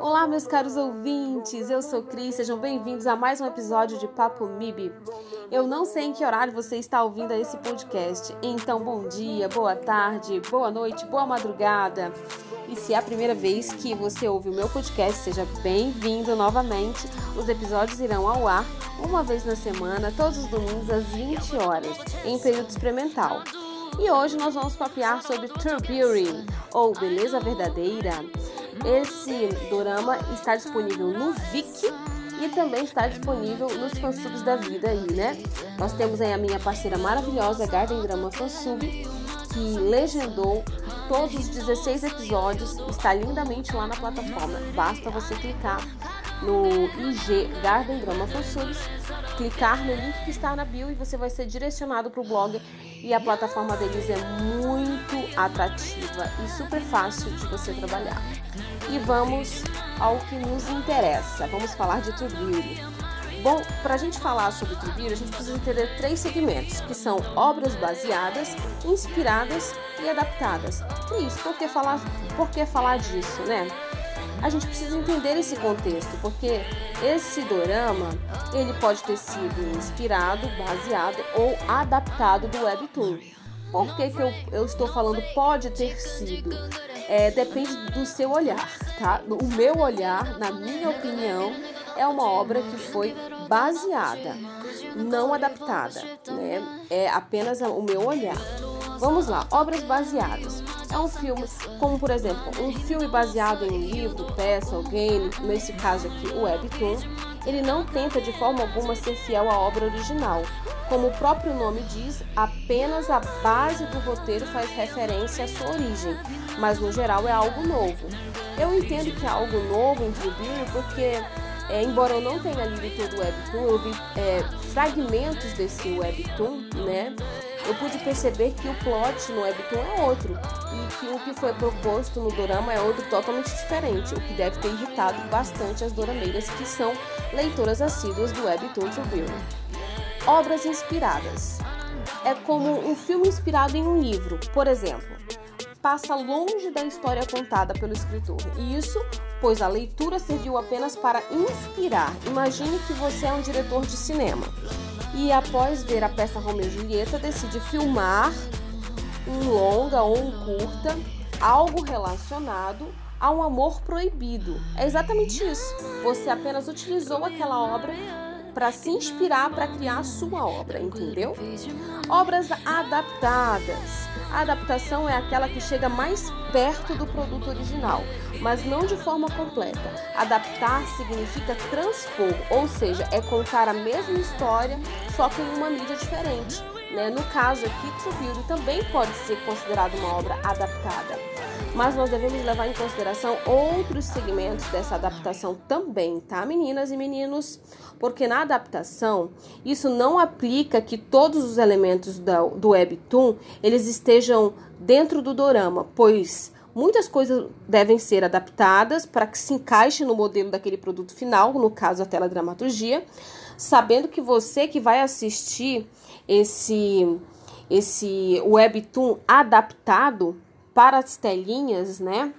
Olá, meus caros ouvintes, eu sou Cris, sejam bem-vindos a mais um episódio de Papo MIB. Eu não sei em que horário você está ouvindo esse podcast, então bom dia, boa tarde, boa noite, boa madrugada. E se é a primeira vez que você ouve o meu podcast, seja bem-vindo novamente. Os episódios irão ao ar uma vez na semana, todos os domingos às 20 horas, em período experimental. E hoje nós vamos papear sobre True Beauty, ou Beleza Verdadeira. Esse dorama está disponível no Viki e também está disponível nos fansubs da vida aí, né? Nós temos aí a minha parceira maravilhosa, Garden Drama Fansub, que legendou todos os 16 episódios, está lindamente lá na plataforma. Basta você clicar no IG Garden Drama Fansubs, clicar no link que está na bio e você vai ser direcionado para o blog e a plataforma deles é muito atrativa e super fácil de você trabalhar. E vamos ao que nos interessa. Vamos falar de True Bom, para a gente falar sobre True a gente precisa entender três segmentos, que são obras baseadas, inspiradas e adaptadas. Isso, por que falar, por que falar disso, né? A gente precisa entender esse contexto, porque esse dorama ele pode ter sido inspirado, baseado ou adaptado do webtoon. Por que, que eu, eu estou falando pode ter sido? É, depende do seu olhar, tá? O meu olhar, na minha opinião, é uma obra que foi baseada, não adaptada, né? É apenas o meu olhar. Vamos lá, obras baseadas. É um filme, como por exemplo, um filme baseado em um livro, peça ou game, nesse caso aqui o Webtoon, ele não tenta de forma alguma ser fiel à obra original. Como o próprio nome diz, apenas a base do roteiro faz referência à sua origem, mas no geral é algo novo. Eu entendo que é algo novo em Tribune porque é, embora eu não tenha lido todo o Webtoon, eu vi é, fragmentos desse Webtoon, né? eu pude perceber que o plot no Webtoon é outro e que o que foi proposto no dorama é outro totalmente diferente, o que deve ter irritado bastante as dorameiras que são leitoras assíduas do Webtoon Tribune. Obras inspiradas. É como um filme inspirado em um livro, por exemplo. Passa longe da história contada pelo escritor, e isso pois a leitura serviu apenas para inspirar. Imagine que você é um diretor de cinema e após ver a peça Romeu e Julieta decide filmar um longa ou um curta, algo relacionado a um amor proibido. É exatamente isso. Você apenas utilizou aquela obra para se inspirar para criar a sua obra, entendeu? Obras adaptadas. A adaptação é aquela que chega mais perto do produto original, mas não de forma completa. Adaptar significa transpor, ou seja, é contar a mesma história, só que em uma mídia diferente. Né? No caso aqui, True Beauty também pode ser considerado uma obra adaptada mas nós devemos levar em consideração outros segmentos dessa adaptação também, tá, meninas e meninos? Porque na adaptação, isso não aplica que todos os elementos do, webtoon eles estejam dentro do dorama, pois muitas coisas devem ser adaptadas para que se encaixe no modelo daquele produto final, no caso a teledramaturgia, sabendo que você que vai assistir esse esse webtoon adaptado para as telinhas, né?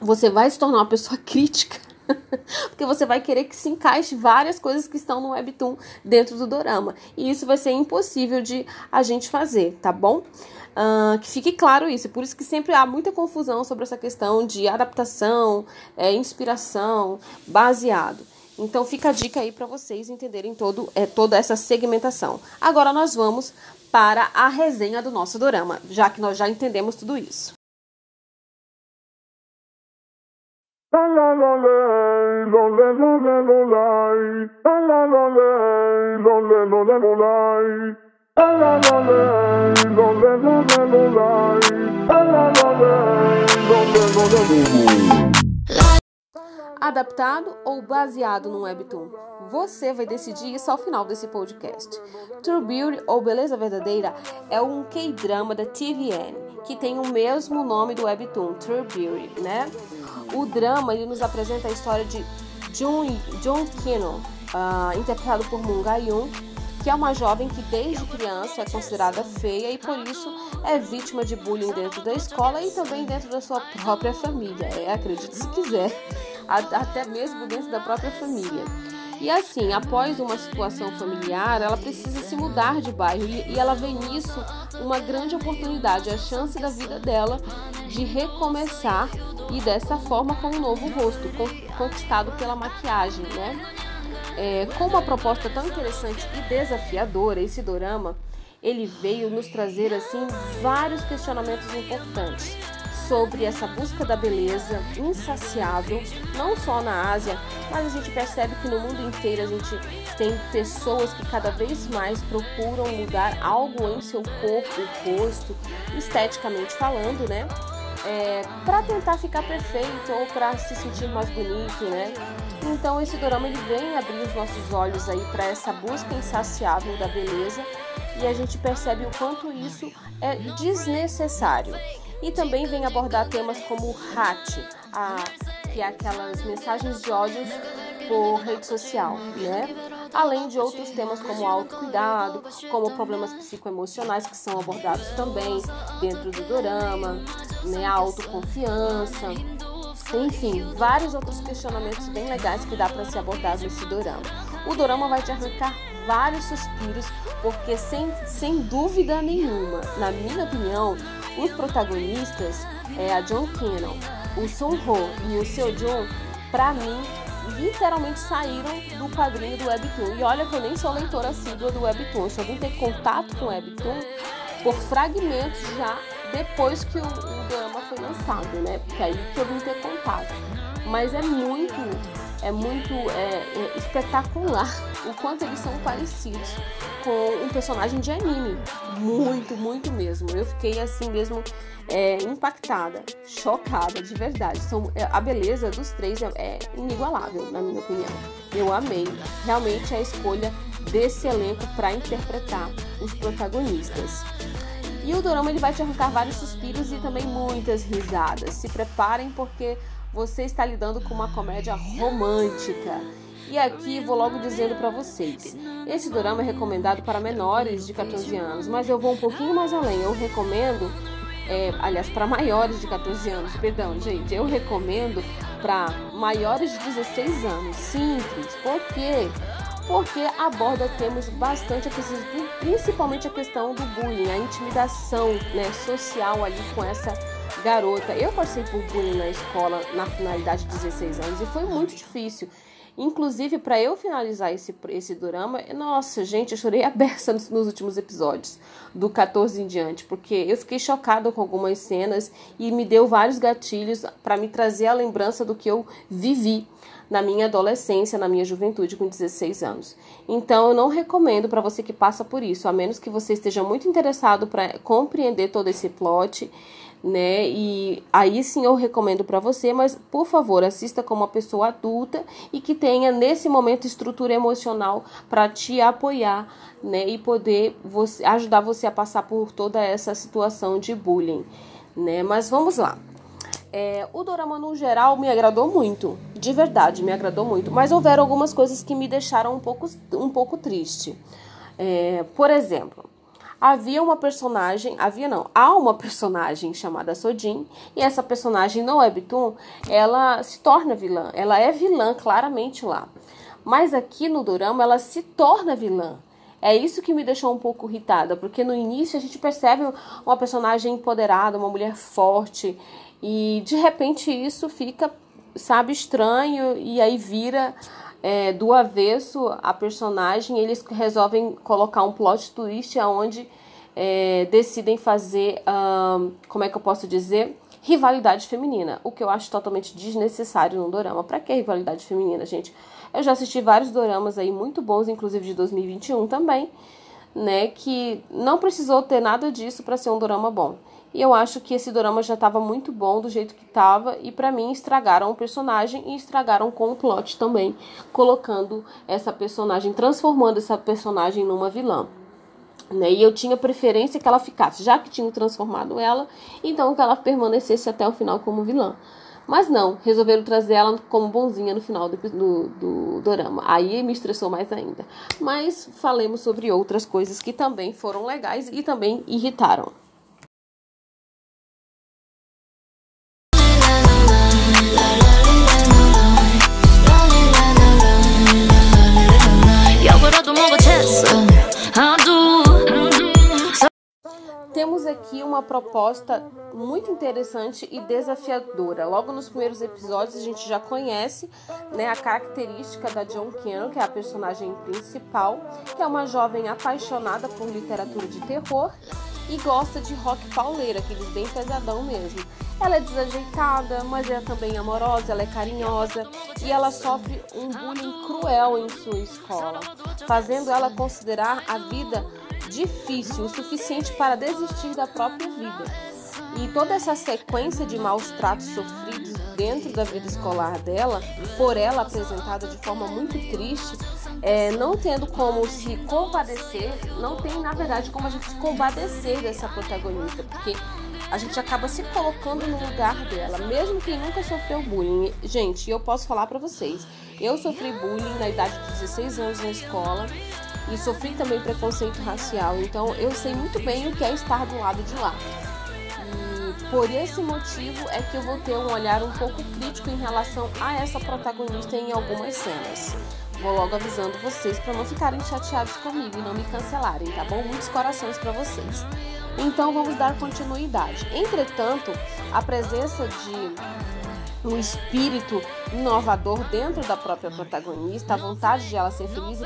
Você vai se tornar uma pessoa crítica. Porque você vai querer que se encaixe várias coisas que estão no Webtoon dentro do dorama. E isso vai ser impossível de a gente fazer, tá bom? Uh, que fique claro isso. Por isso que sempre há muita confusão sobre essa questão de adaptação, é, inspiração, baseado. Então fica a dica aí para vocês entenderem todo, é, toda essa segmentação. Agora nós vamos para a resenha do nosso dorama, já que nós já entendemos tudo isso. Adaptado ou baseado no webtoon? Você vai decidir isso ao final desse podcast. True Beauty ou Beleza Verdadeira é um K-drama da TVN que tem o mesmo nome do webtoon, True Beauty, né? O drama ele nos apresenta a história de Jun, Jun Kino, uh, interpretado por Moon Ga-yoon, que é uma jovem que desde criança é considerada feia e por isso é vítima de bullying dentro da escola e também dentro da sua própria família. É, acredite se quiser. Até mesmo dentro da própria família. E assim, após uma situação familiar, ela precisa se mudar de bairro e ela vê nisso uma grande oportunidade, a chance da vida dela de recomeçar e dessa forma com um novo rosto, conquistado pela maquiagem, né? É, com uma proposta tão interessante e desafiadora, esse dorama, ele veio nos trazer assim vários questionamentos importantes sobre essa busca da beleza insaciável, não só na Ásia, mas a gente percebe que no mundo inteiro a gente tem pessoas que cada vez mais procuram mudar algo em seu corpo, rosto, esteticamente falando, né? É, para tentar ficar perfeito ou para se sentir mais bonito, né? Então esse drama ele vem abrir os nossos olhos aí para essa busca insaciável da beleza e a gente percebe o quanto isso é desnecessário. E também vem abordar temas como hat, a, que é aquelas mensagens de ódio por rede social, né? Além de outros temas como autocuidado, como problemas psicoemocionais que são abordados também dentro do dorama, né? A autoconfiança, enfim, vários outros questionamentos bem legais que dá para ser abordado nesse dorama. O dorama vai te arrancar vários suspiros, porque sem, sem dúvida nenhuma, na minha opinião, os protagonistas, é, a John Cannon, o Sung Ho e o Seo Jun, para mim, literalmente saíram do quadrinho do Webtoon. E olha que eu nem sou leitora assídua do Webtoon, eu só vim ter contato com o Webtoon por fragmentos já depois que o, o drama foi lançado, né? Porque aí que eu vim ter contato. Mas é muito, é muito é, é espetacular o quanto eles são parecidos com um personagem de anime. Muito, muito mesmo. Eu fiquei assim mesmo é, impactada, chocada, de verdade. São, é, a beleza dos três é, é inigualável, na minha opinião. Eu amei realmente a escolha desse elenco para interpretar os protagonistas. E o dorama ele vai te arrancar vários suspiros e também muitas risadas. Se preparem porque você está lidando com uma comédia romântica. E aqui vou logo dizendo para vocês: esse drama é recomendado para menores de 14 anos, mas eu vou um pouquinho mais além. Eu recomendo, é, aliás, para maiores de 14 anos, perdão, gente, eu recomendo para maiores de 16 anos. Simples, por quê? Porque aborda temas bastante aquecidos, principalmente a questão do bullying, a intimidação né, social ali com essa garota. Eu passei por bullying na escola na finalidade de 16 anos e foi muito difícil. Inclusive, para eu finalizar esse, esse drama, nossa, gente, eu chorei a beça nos, nos, últimos episódios, do 14 em diante, porque eu fiquei chocada com algumas cenas e me deu vários gatilhos para me trazer a lembrança do que eu vivi na minha adolescência, na minha juventude, com 16 anos. Então, eu não recomendo para você que passa por isso, a menos que você esteja muito interessado para compreender todo esse plot né? E aí sim eu recomendo para você, mas por favor, assista como uma pessoa adulta e que tenha nesse momento estrutura emocional para te apoiar, né? E poder você, ajudar você a passar por toda essa situação de bullying, né? Mas vamos lá. É, o dorama no geral me agradou muito, de verdade me agradou muito, mas houveram algumas coisas que me deixaram um pouco, um pouco triste. É, por exemplo, havia uma personagem, havia não, há uma personagem chamada Sojin, e essa personagem no webtoon, ela se torna vilã, ela é vilã claramente lá. Mas aqui no dorama ela se torna vilã. É isso que me deixou um pouco irritada, porque no início a gente percebe uma personagem empoderada, uma mulher forte, e de repente isso fica, sabe, estranho e aí vira é, do avesso a personagem, eles resolvem colocar um plot twist aonde é, decidem fazer, como é que eu posso dizer, rivalidade feminina, o que eu acho totalmente desnecessário num dorama. Para que rivalidade feminina, gente? Eu já assisti vários doramas aí muito bons, inclusive de 2021 também, né, que não precisou ter nada disso para ser um dorama bom. E eu acho que esse drama já estava muito bom do jeito que estava e para mim estragaram o personagem e estragaram com o plot também, colocando essa personagem, transformando essa personagem numa vilã. Né? E eu tinha preferência que ela ficasse, já que tinham transformado ela, então que ela permanecesse até o final como vilã. Mas não, resolveram trazer ela como bonzinha no final do, do, do dorama. Aí me estressou mais ainda. Mas falemos sobre outras coisas que também foram legais e também irritaram. Uma proposta muito interessante e desafiadora. Logo nos primeiros episódios a gente já conhece né, a característica da John Cannon, que é a personagem principal, que é uma jovem apaixonada por literatura de terror e gosta de rock pauleira, aqueles bem pesadão mesmo. Ela é desajeitada, mas é também amorosa, ela é carinhosa e ela sofre um bullying cruel em sua escola, fazendo ela considerar a vida difícil o suficiente para desistir da própria vida. E toda essa sequência de maus tratos sofridos dentro da vida escolar dela, por ela apresentada de forma muito triste, é, não tendo como se compadecer, não tem na verdade como a gente se compadecer dessa protagonista, porque a gente acaba se colocando no lugar dela, mesmo quem nunca sofreu bullying. Gente, eu posso falar para vocês, eu sofri bullying na idade de 16 anos na escola e sofri também preconceito racial, então eu sei muito bem o que é estar do lado de lá. E por esse motivo é que eu vou ter um olhar um pouco crítico em relação a essa protagonista em algumas cenas. Vou logo avisando vocês para não ficarem chateados comigo e não me cancelarem, tá bom? Muitos corações para vocês. Então vamos dar continuidade. Entretanto, a presença de um espírito inovador dentro da própria protagonista, a vontade de ela ser feliz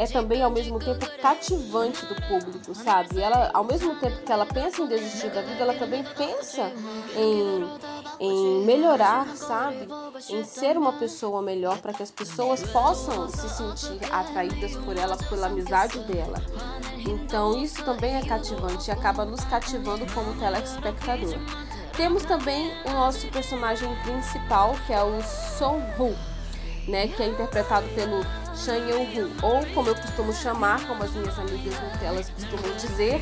é também ao mesmo tempo cativante do público, sabe? Ela, ao mesmo tempo que ela pensa em desistir da vida, ela também pensa em, em melhorar, sabe? Em ser uma pessoa melhor para que as pessoas possam se sentir atraídas por ela, pela amizade dela. Então, isso também é cativante e acaba nos cativando como telespectador. Temos também o nosso personagem principal, que é o Song Hu, né, que é interpretado pelo Shan Yeon-hu, ou como eu costumo chamar, como as minhas amigas elas costumam dizer,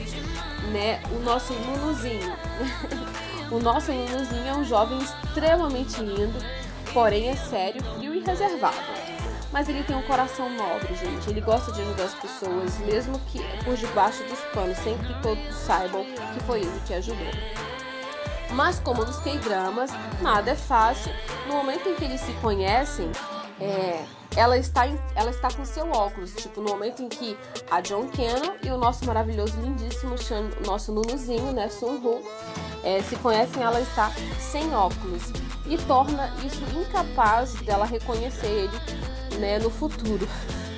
né, o nosso Nunuzinho. o nosso Nunuzinho é um jovem extremamente lindo, porém é sério, frio e reservado. Mas ele tem um coração nobre, gente. Ele gosta de ajudar as pessoas, mesmo que por debaixo dos panos, sem que todos saibam que foi ele que ajudou. Mas como nos K-dramas, nada é fácil. No momento em que eles se conhecem, é, ela está, em, ela está com seu óculos, tipo, no momento em que a John Cannon e o nosso maravilhoso, lindíssimo, nosso Nunuzinho, né, Sun Ho, é, se conhecem, ela está sem óculos e torna isso incapaz dela reconhecer ele, né, no futuro.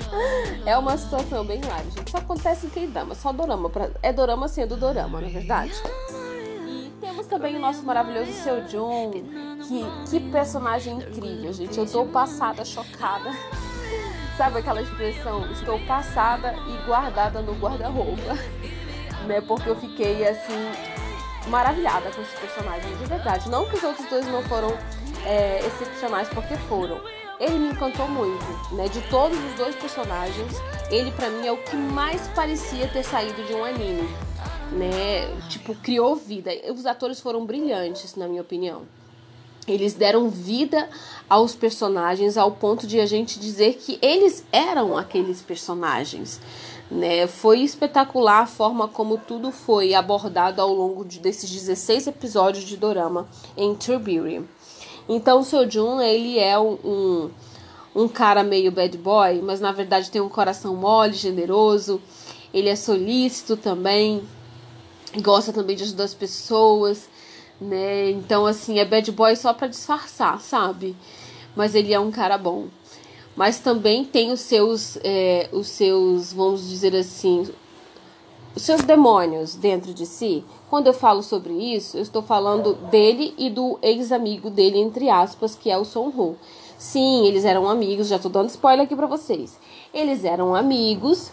É uma situação bem live, gente. Só acontece em K-drama, só dorama. Pra... É dorama sendo dorama, não é verdade? Temos também o nosso maravilhoso Seu Jun, que, que personagem incrível, gente. Eu tô passada, chocada. Sabe aquela expressão? Estou passada e guardada no guarda-roupa. Né? Porque eu fiquei assim, maravilhada com esse personagem, de verdade. Não que os outros dois não foram é, excepcionais, porque foram. Ele me encantou muito, né? De todos os dois personagens, ele para mim é o que mais parecia ter saído de um anime, né? Tipo, criou vida. Os atores foram brilhantes, na minha opinião. Eles deram vida aos personagens ao ponto de a gente dizer que eles eram aqueles personagens. Né? Foi espetacular a forma como tudo foi abordado ao longo de, desses 16 episódios de Dorama em Turbiri. Então, o Seo ele é um, um cara meio bad boy, mas na verdade tem um coração mole, generoso. Ele é solícito também, gosta também de ajudar as pessoas né? Então, assim, é bad boy só para disfarçar, sabe? Mas ele é um cara bom. Mas também tem os seus, é, os seus, vamos dizer assim, os seus demônios dentro de si. Quando eu falo sobre isso, eu estou falando dele e do ex-amigo dele, entre aspas, que é o Son Ho. Sim, eles eram amigos, já estou dando spoiler aqui para vocês. Eles eram amigos,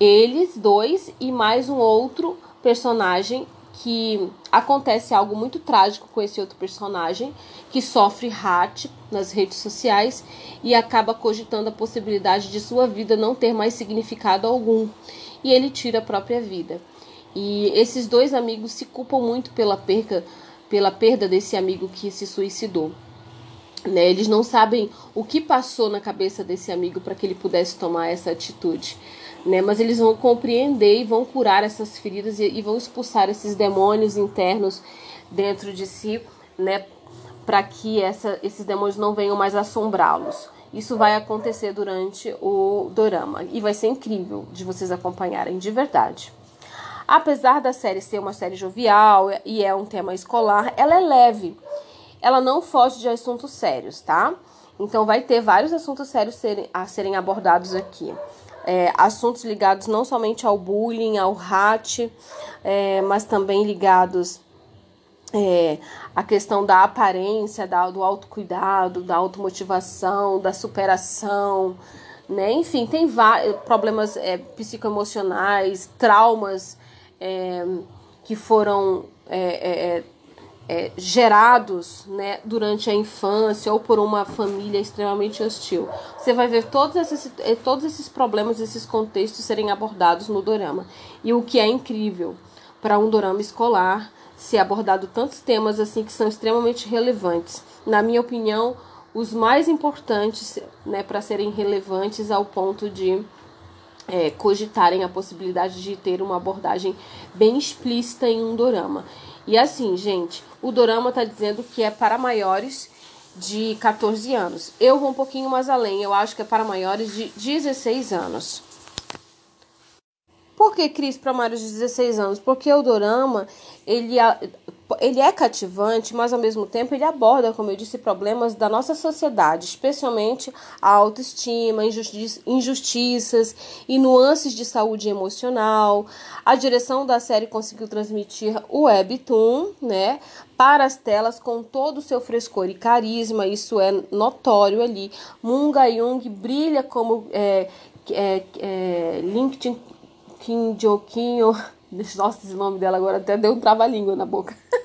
eles dois e mais um outro personagem que acontece algo muito trágico com esse outro personagem que sofre hate nas redes sociais e acaba cogitando a possibilidade de sua vida não ter mais significado algum e ele tira a própria vida. E esses dois amigos se culpam muito pela perda, pela perda desse amigo que se suicidou. Né? Eles não sabem o que passou na cabeça desse amigo para que ele pudesse tomar essa atitude né? Mas eles vão compreender e vão curar essas feridas e, e vão expulsar esses demônios internos dentro de si, né? Para que essa, esses demônios não venham mais assombrá-los. Isso vai acontecer durante o dorama e vai ser incrível de vocês acompanharem de verdade. Apesar da série ser uma série jovial e é um tema escolar, ela é leve. Ela não foge de assuntos sérios, tá? Então vai ter vários assuntos sérios a serem abordados aqui. É, assuntos ligados não somente ao bullying, ao hat, é, mas também ligados é, à questão da aparência, da, do autocuidado, da automotivação, da superação, né? Enfim, tem problemas é, psicoemocionais, traumas é, que foram é, gerados né, durante a infância ou por uma família extremamente hostil. Você vai ver todos esses, é, todos esses problemas, esses contextos serem abordados no dorama. E o que é incrível para um dorama escolar ser abordado tantos temas assim que são extremamente relevantes. Na minha opinião, os mais importantes né, para serem relevantes ao ponto de é, cogitarem a possibilidade de ter uma abordagem bem explícita em um dorama. E assim, gente, o dorama está dizendo que é para maiores de 14 anos. Eu vou um pouquinho mais além, eu acho que é para maiores de 16 anos. Por que Cris para maiores de 16 anos? Porque o dorama, ele ele é cativante, mas ao mesmo tempo ele aborda, como eu disse, problemas da nossa sociedade, especialmente a autoestima, injusti injustiças e nuances de saúde emocional. A direção da série conseguiu transmitir o webtoon, né, para as telas com todo o seu frescor e carisma, isso é notório ali. Munga Jung brilha como é, é, é, LinkedIn Kim Jokinho nossa, esse nome dela agora até deu um trava-língua na boca.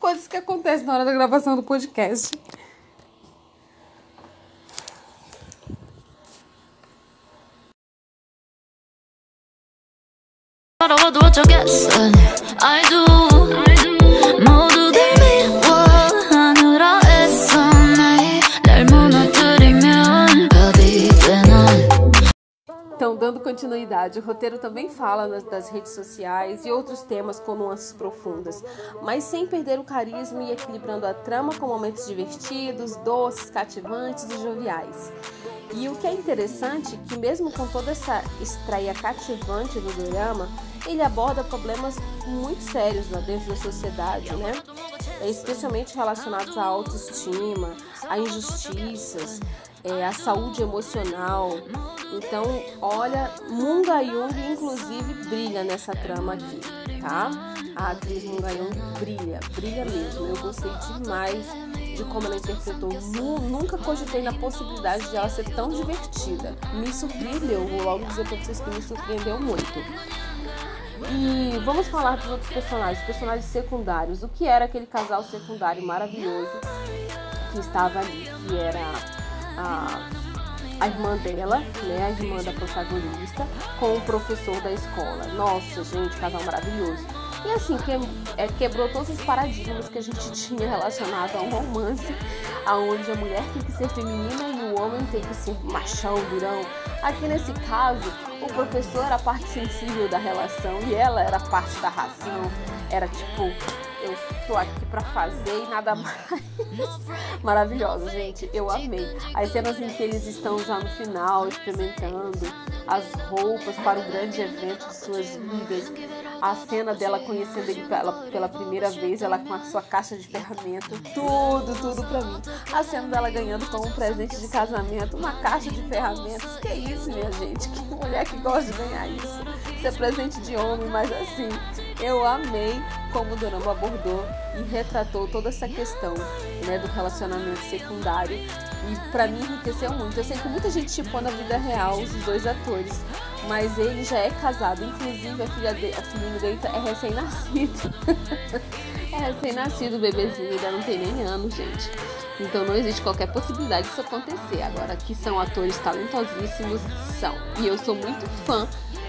Coisas que acontecem na hora da gravação do podcast. I do. Dando continuidade, o roteiro também fala das redes sociais e outros temas com nuances profundas, mas sem perder o carisma e equilibrando a trama com momentos divertidos, doces, cativantes e joviais. E o que é interessante é que mesmo com toda essa estreia cativante do drama, ele aborda problemas muito sérios lá dentro da sociedade, né? Especialmente relacionados à autoestima, a injustiças, é, a saúde emocional. Então, olha, Munga Jung inclusive brilha nessa trama aqui, tá? A atriz Munga Jung brilha, brilha mesmo. Eu gostei demais de como ela interpretou. Nunca cogitei na possibilidade de ela ser tão divertida. Me surpreendeu, vou logo dizer pra vocês que me surpreendeu muito. E vamos falar dos outros personagens, personagens secundários. O que era aquele casal secundário maravilhoso que estava ali, que era a, a irmã dela, né, a irmã da protagonista, com o professor da escola. Nossa, gente, casal maravilhoso. E assim, que, é, quebrou todos os paradigmas que a gente tinha relacionado a um romance, aonde a mulher tem que ser feminina e o homem tem que ser machão, durão. Aqui nesse caso, o professor era a parte sensível da relação e ela era parte da razão. Era tipo, eu tô aqui para fazer e nada mais. Maravilhosa, gente. Eu amei. As cenas em que eles estão já no final, experimentando as roupas para o grande evento de suas vidas. A cena dela conhecendo ele pela, pela primeira vez, ela com a sua caixa de ferramenta. Tudo, tudo pra mim. A cena dela ganhando como presente de casamento uma caixa de ferramentas. Que isso, minha gente? Que mulher que gosta de ganhar isso. Isso é presente de homem, mas assim, eu amei como o Dorama abordou e retratou toda essa questão né, do relacionamento secundário. E para mim enriqueceu muito. Eu sei que muita gente chipou na vida real os dois atores, mas ele já é casado. Inclusive a filha de, a filhinha dele é recém-nascido. é recém-nascido o bebezinho, ainda não tem nem ano, gente. Então não existe qualquer possibilidade disso acontecer. Agora, que são atores talentosíssimos, são. E eu sou muito fã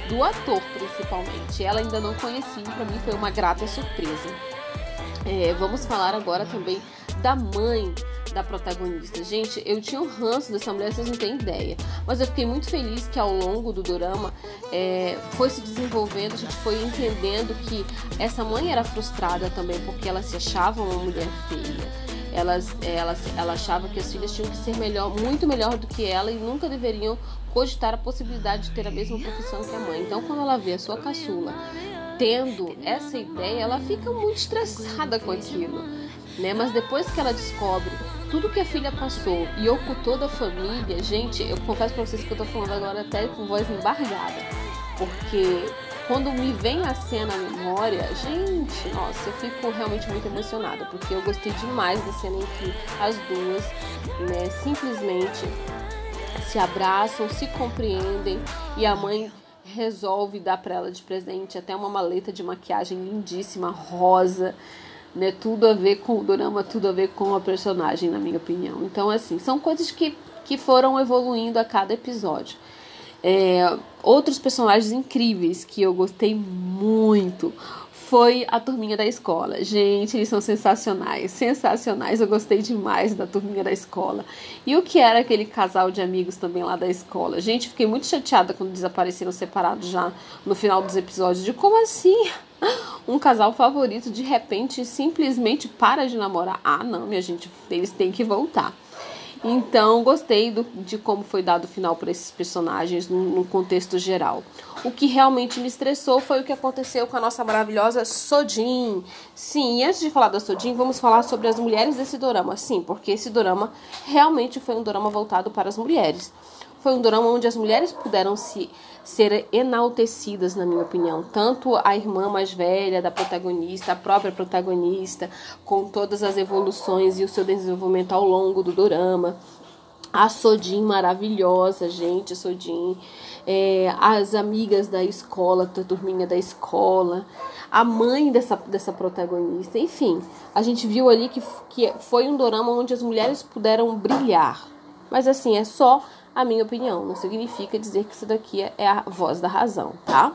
do ator, principalmente. Ela ainda não conheci, para mim foi uma grata surpresa. É, vamos falar agora também da mãe da protagonista. Gente, eu tinha um ranço dessa mulher, vocês não têm ideia. Mas eu fiquei muito feliz que ao longo do drama é, foi se desenvolvendo, a gente foi entendendo que essa mãe era frustrada também porque ela se achava uma mulher feia Elas, ela, ela achava que as filhas tinham que ser melhor, muito melhor do que ela e nunca deveriam cogitar a possibilidade de ter a mesma profissão que a mãe. Então, quando ela vê a sua caçula tendo essa ideia, ela fica muito estressada com aquilo, né? Mas depois que ela descobre tudo que a filha passou e ocultou da família, gente, eu confesso pra vocês que eu tô falando agora até com voz embargada, porque quando me vem a cena à memória, gente, nossa, eu fico realmente muito emocionada, porque eu gostei demais da cena em que as duas, né, simplesmente se abraçam, se compreendem e a mãe resolve dar para ela de presente até uma maleta de maquiagem lindíssima, rosa, né? Tudo a ver com o drama, tudo a ver com a personagem, na minha opinião. Então, assim, são coisas que, que foram evoluindo a cada episódio. É, outros personagens incríveis que eu gostei muito foi a turminha da escola. Gente, eles são sensacionais, sensacionais. Eu gostei demais da turminha da escola. E o que era aquele casal de amigos também lá da escola? Gente, fiquei muito chateada quando desapareceram separados já no final dos episódios. De como assim? Um casal favorito de repente simplesmente para de namorar. Ah, não, minha gente, eles têm que voltar. Então, gostei do, de como foi dado o final para esses personagens no, no, contexto geral. O que realmente me estressou foi o que aconteceu com a nossa maravilhosa Sodin. Sim, e antes de falar da Sodin, vamos falar sobre as mulheres desse dorama. Sim, porque esse dorama realmente foi um dorama voltado para as mulheres. Foi um drama onde as mulheres puderam se ser enaltecidas, na minha opinião. Tanto a irmã mais velha da protagonista, a própria protagonista, com todas as evoluções e o seu desenvolvimento ao longo do drama. A Sodin maravilhosa, gente, Sodin. É, as amigas da escola, a turminha da escola, a mãe dessa, dessa protagonista, enfim, a gente viu ali que, que foi um dorama onde as mulheres puderam brilhar. Mas assim, é só a minha opinião. Não significa dizer que isso daqui é a voz da razão, tá?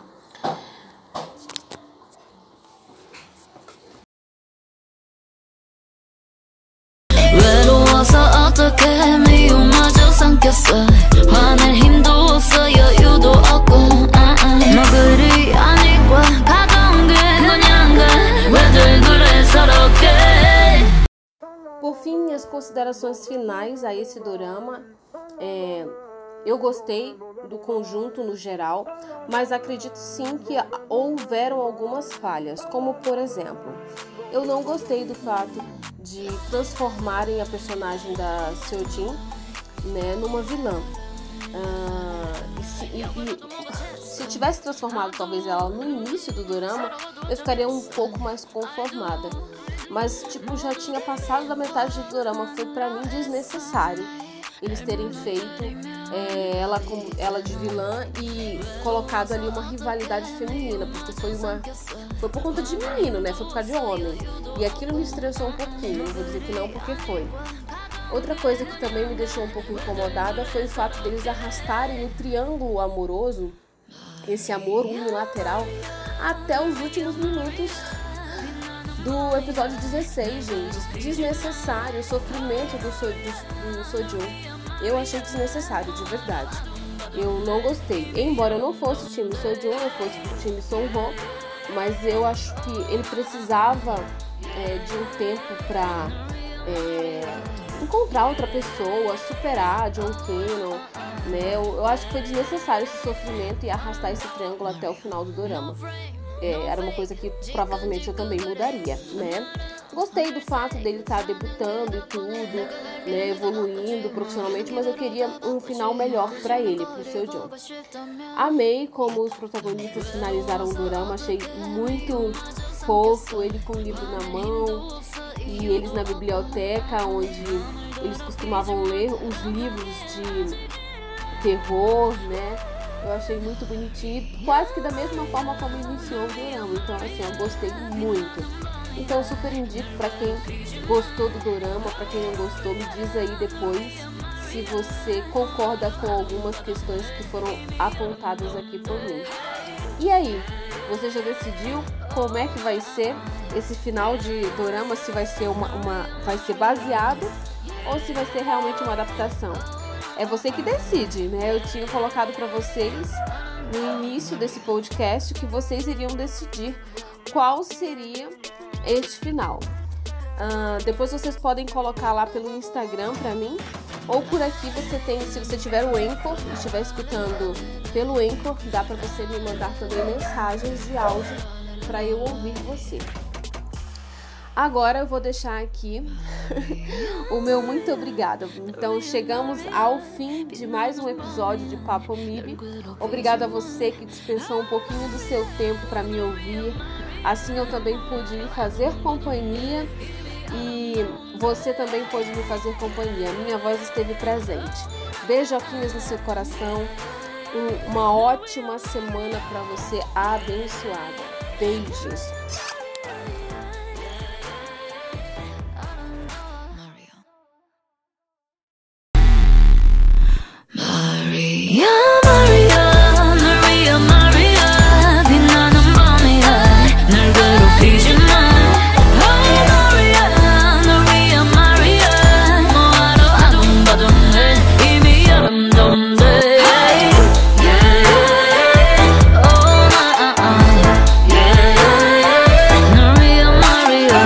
Considerações finais a esse dorama é, eu gostei do conjunto no geral, mas acredito sim que houveram algumas falhas, como por exemplo, eu não gostei do fato de transformarem a personagem da Seojin né, numa vilã. Uh, e, se, e, e, se tivesse transformado talvez ela no início do drama, eu ficaria um pouco mais conformada. Mas tipo já tinha passado da metade do drama, foi para mim desnecessário eles terem feito é, ela, ela de vilã e colocado ali uma rivalidade feminina, porque foi uma. Foi por conta de menino, né? Foi por causa de homem. E aquilo me estressou um pouquinho, não vou dizer que não, porque foi. Outra coisa que também me deixou um pouco incomodada foi o fato deles arrastarem o triângulo amoroso, esse amor unilateral, até os últimos minutos do episódio 16, gente. Desnecessário o sofrimento do, so, do, do Sojun. Eu achei desnecessário, de verdade. Eu não gostei. Embora eu não fosse o time Sojun, eu fosse o time Sonho, mas eu acho que ele precisava é, de um tempo para é, encontrar outra pessoa, superar John Cannon, né? Eu, eu acho que foi desnecessário esse sofrimento e arrastar esse triângulo até o final do drama é, era uma coisa que provavelmente eu também mudaria, né? Gostei do fato dele estar tá debutando e tudo, né, evoluindo profissionalmente, mas eu queria um final melhor para ele, pro seu John. Amei como os protagonistas finalizaram o drama, achei muito fofo, ele com o livro na mão e eles na biblioteca onde eles costumavam ler os livros de terror, né? Eu achei muito bonitinho, quase que da mesma forma como iniciou o dorama. Então, assim, eu gostei muito. Então, super indico para quem gostou do dorama, para quem não gostou, me diz aí depois se você concorda com algumas questões que foram apontadas aqui por mim. E aí, você já decidiu como é que vai ser esse final de dorama? Se vai ser uma, uma vai ser baseado ou se vai ser realmente uma adaptação? É você que decide, né? Eu tinha colocado para vocês no início desse podcast que vocês iriam decidir qual seria este final. Uh, depois vocês podem colocar lá pelo Instagram para mim. Ou por aqui você tem, se você tiver o Anchor e estiver escutando pelo Anchor, dá para você me mandar também mensagens de áudio para eu ouvir você. Agora eu vou deixar aqui o meu muito obrigada. Então chegamos ao fim de mais um episódio de Papo MIB. Obrigada a você que dispensou um pouquinho do seu tempo para me ouvir. Assim eu também pude me fazer companhia e você também pôde me fazer companhia. Minha voz esteve presente. Beijoquinhos no seu coração. Uma ótima semana para você abençoada. Beijos.